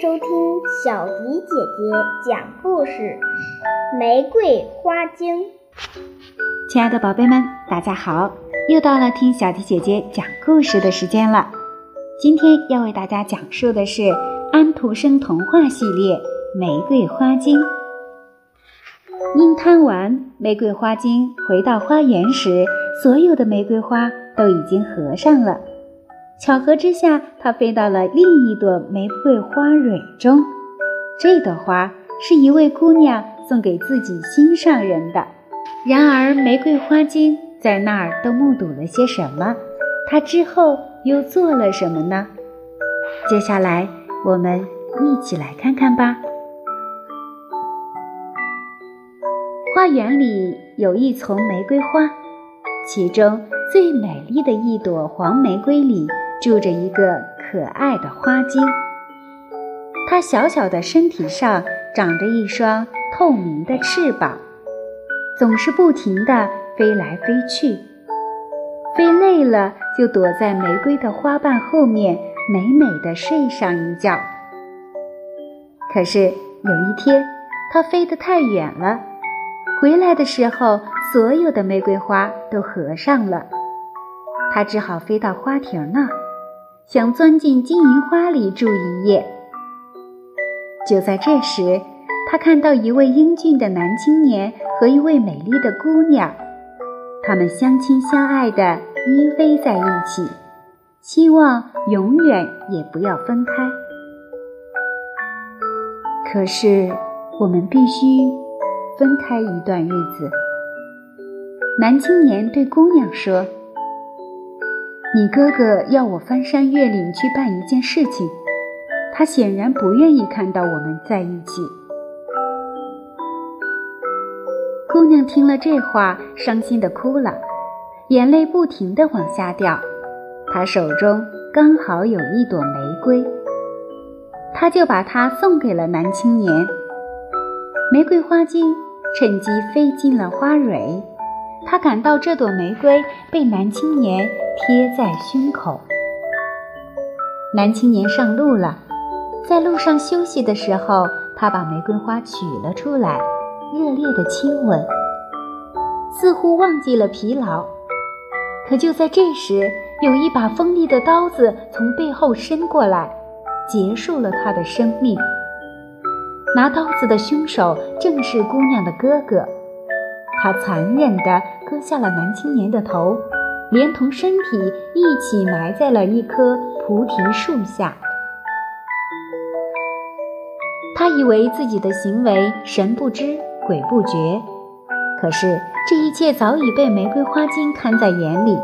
收听小迪姐姐讲故事《玫瑰花精》。亲爱的宝贝们，大家好！又到了听小迪姐姐讲故事的时间了。今天要为大家讲述的是安徒生童话系列《玫瑰花精》。因贪玩，玫瑰花精回到花园时，所有的玫瑰花都已经合上了。巧合之下，它飞到了另一朵玫瑰花蕊中。这朵花是一位姑娘送给自己心上人的。然而，玫瑰花精在那儿都目睹了些什么？她之后又做了什么呢？接下来，我们一起来看看吧。花园里有一丛玫瑰花，其中最美丽的一朵黄玫瑰里。住着一个可爱的花精，它小小的身体上长着一双透明的翅膀，总是不停地飞来飞去。飞累了，就躲在玫瑰的花瓣后面，美美的睡上一觉。可是有一天，它飞得太远了，回来的时候，所有的玫瑰花都合上了，它只好飞到花亭那儿。想钻进金银花里住一夜。就在这时，他看到一位英俊的男青年和一位美丽的姑娘，他们相亲相爱的依偎在一起，希望永远也不要分开。可是，我们必须分开一段日子。男青年对姑娘说。你哥哥要我翻山越岭去办一件事情，他显然不愿意看到我们在一起。姑娘听了这话，伤心的哭了，眼泪不停的往下掉。她手中刚好有一朵玫瑰，她就把它送给了男青年。玫瑰花精趁机飞进了花蕊。他感到这朵玫瑰被男青年贴在胸口。男青年上路了，在路上休息的时候，他把玫瑰花取了出来，热烈的亲吻，似乎忘记了疲劳。可就在这时，有一把锋利的刀子从背后伸过来，结束了他的生命。拿刀子的凶手正是姑娘的哥哥。他残忍地割下了男青年的头，连同身体一起埋在了一棵菩提树下。他以为自己的行为神不知鬼不觉，可是这一切早已被玫瑰花精看在眼里。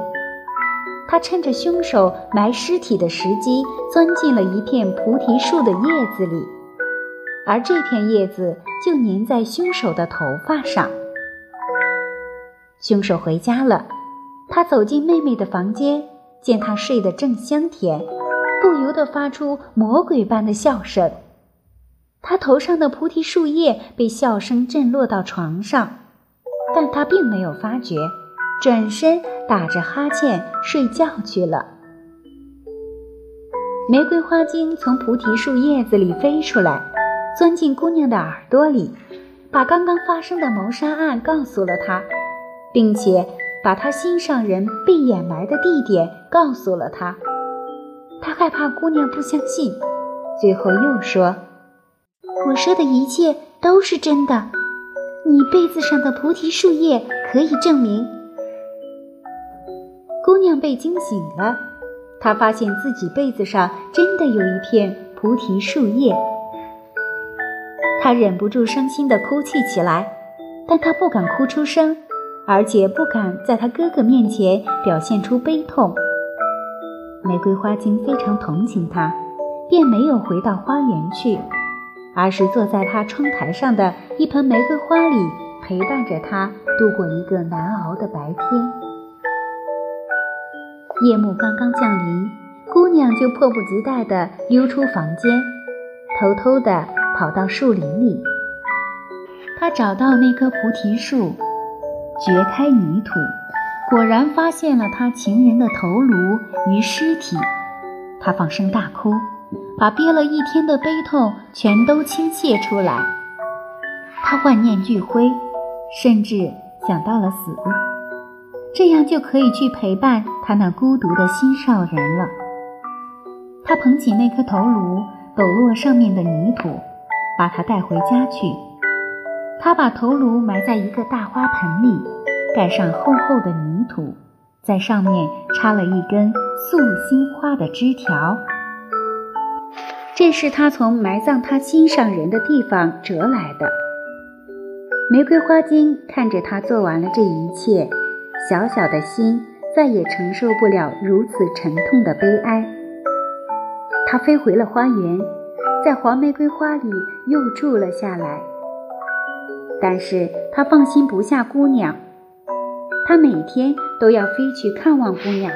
他趁着凶手埋尸体的时机，钻进了一片菩提树的叶子里，而这片叶子就粘在凶手的头发上。凶手回家了，他走进妹妹的房间，见她睡得正香甜，不由得发出魔鬼般的笑声。他头上的菩提树叶被笑声震落到床上，但他并没有发觉，转身打着哈欠睡觉去了。玫瑰花精从菩提树叶子里飞出来，钻进姑娘的耳朵里，把刚刚发生的谋杀案告诉了她。并且把他心上人被掩埋的地点告诉了他，他害怕姑娘不相信，最后又说：“我说的一切都是真的，你被子上的菩提树叶可以证明。”姑娘被惊醒了，她发现自己被子上真的有一片菩提树叶，她忍不住伤心地哭泣起来，但她不敢哭出声。而且不敢在他哥哥面前表现出悲痛。玫瑰花精非常同情他，便没有回到花园去，而是坐在他窗台上的一盆玫瑰花里，陪伴着他度过一个难熬的白天。夜幕刚刚降临，姑娘就迫不及待地溜出房间，偷偷地跑到树林里。她找到那棵菩提树。掘开泥土，果然发现了他情人的头颅与尸体。他放声大哭，把憋了一天的悲痛全都倾泻出来。他万念俱灰，甚至想到了死，这样就可以去陪伴他那孤独的心上人了。他捧起那颗头颅，抖落上面的泥土，把它带回家去。他把头颅埋在一个大花盆里，盖上厚厚的泥土，在上面插了一根素心花的枝条。这是他从埋葬他心上人的地方折来的。玫瑰花精看着他做完了这一切，小小的心再也承受不了如此沉痛的悲哀。他飞回了花园，在黄玫瑰花里又住了下来。但是他放心不下姑娘，他每天都要飞去看望姑娘。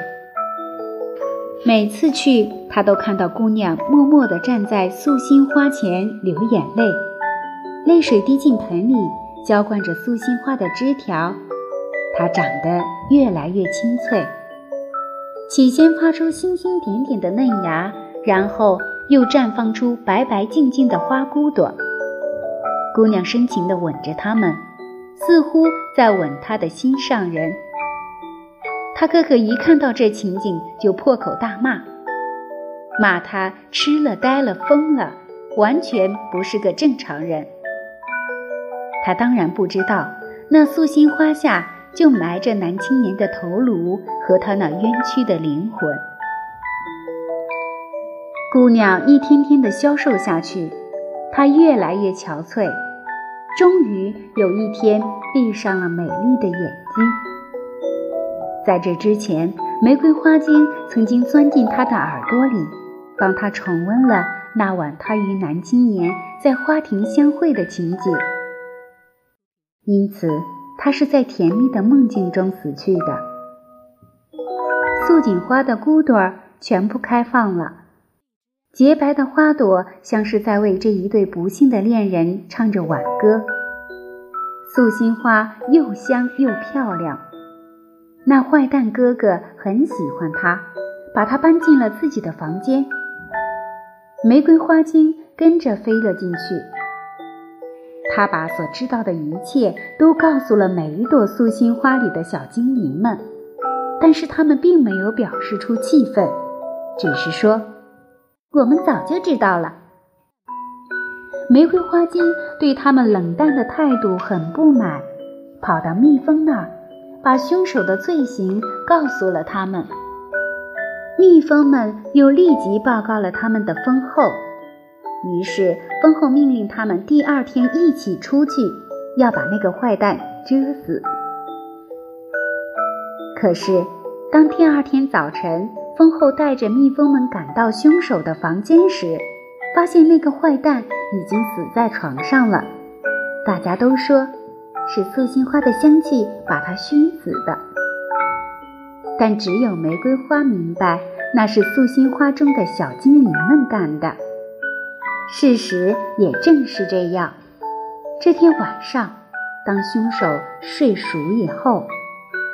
每次去，他都看到姑娘默默地站在素心花前流眼泪，泪水滴进盆里，浇灌着素心花的枝条。它长得越来越清脆，起先发出星星点点的嫩芽，然后又绽放出白白净净的花骨朵。姑娘深情地吻着他们，似乎在吻她的心上人。他哥哥一看到这情景，就破口大骂，骂他吃了呆了疯了，完全不是个正常人。他当然不知道，那素心花下就埋着男青年的头颅和他那冤屈的灵魂。姑娘一天天的消瘦下去，她越来越憔悴，终于有一天闭上了美丽的眼睛。在这之前，玫瑰花精曾经钻进他的耳朵里，帮他重温了那晚他与男青年在花亭相会的情景。因此，他是在甜蜜的梦境中死去的。素锦花的骨朵儿全部开放了，洁白的花朵像是在为这一对不幸的恋人唱着挽歌。素心花又香又漂亮。那坏蛋哥哥很喜欢她，把她搬进了自己的房间。玫瑰花精跟着飞了进去，他把所知道的一切都告诉了每一朵素心花里的小精灵们，但是他们并没有表示出气愤，只是说：“我们早就知道了。”玫瑰花精对他们冷淡的态度很不满，跑到蜜蜂那儿。把凶手的罪行告诉了他们，蜜蜂们又立即报告了他们的蜂后。于是蜂后命令他们第二天一起出去，要把那个坏蛋蛰死。可是，当第二天早晨蜂后带着蜜蜂们赶到凶手的房间时，发现那个坏蛋已经死在床上了。大家都说。是素心花的香气把他熏死的，但只有玫瑰花明白，那是素心花中的小精灵们干的。事实也正是这样。这天晚上，当凶手睡熟以后，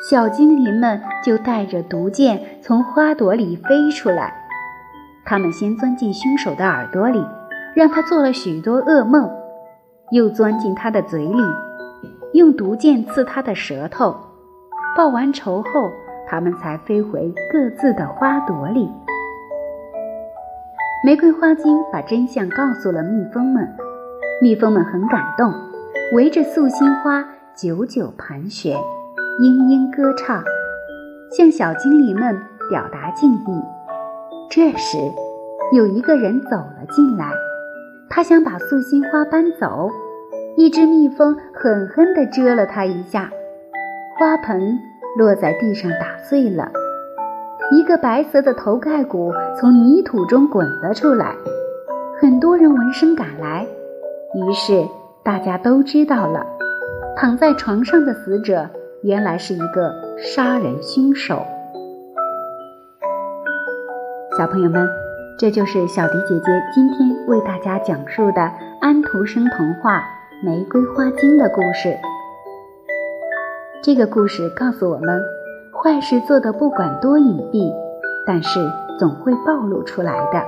小精灵们就带着毒箭从花朵里飞出来。他们先钻进凶手的耳朵里，让他做了许多噩梦，又钻进他的嘴里。用毒箭刺他的舌头，报完仇后，他们才飞回各自的花朵里。玫瑰花精把真相告诉了蜜蜂们，蜜蜂们很感动，围着素心花久久盘旋，嘤嘤歌唱，向小精灵们表达敬意。这时，有一个人走了进来，他想把素心花搬走。一只蜜蜂狠狠地蛰了他一下，花盆落在地上打碎了，一个白色的头盖骨从泥土中滚了出来。很多人闻声赶来，于是大家都知道了，躺在床上的死者原来是一个杀人凶手。小朋友们，这就是小迪姐姐今天为大家讲述的安徒生童话。玫瑰花精的故事。这个故事告诉我们，坏事做的不管多隐蔽，但是总会暴露出来的。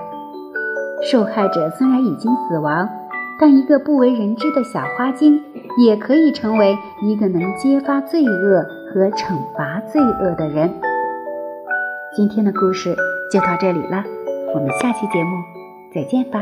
受害者虽然已经死亡，但一个不为人知的小花精也可以成为一个能揭发罪恶和惩罚罪恶的人。今天的故事就到这里了，我们下期节目再见吧。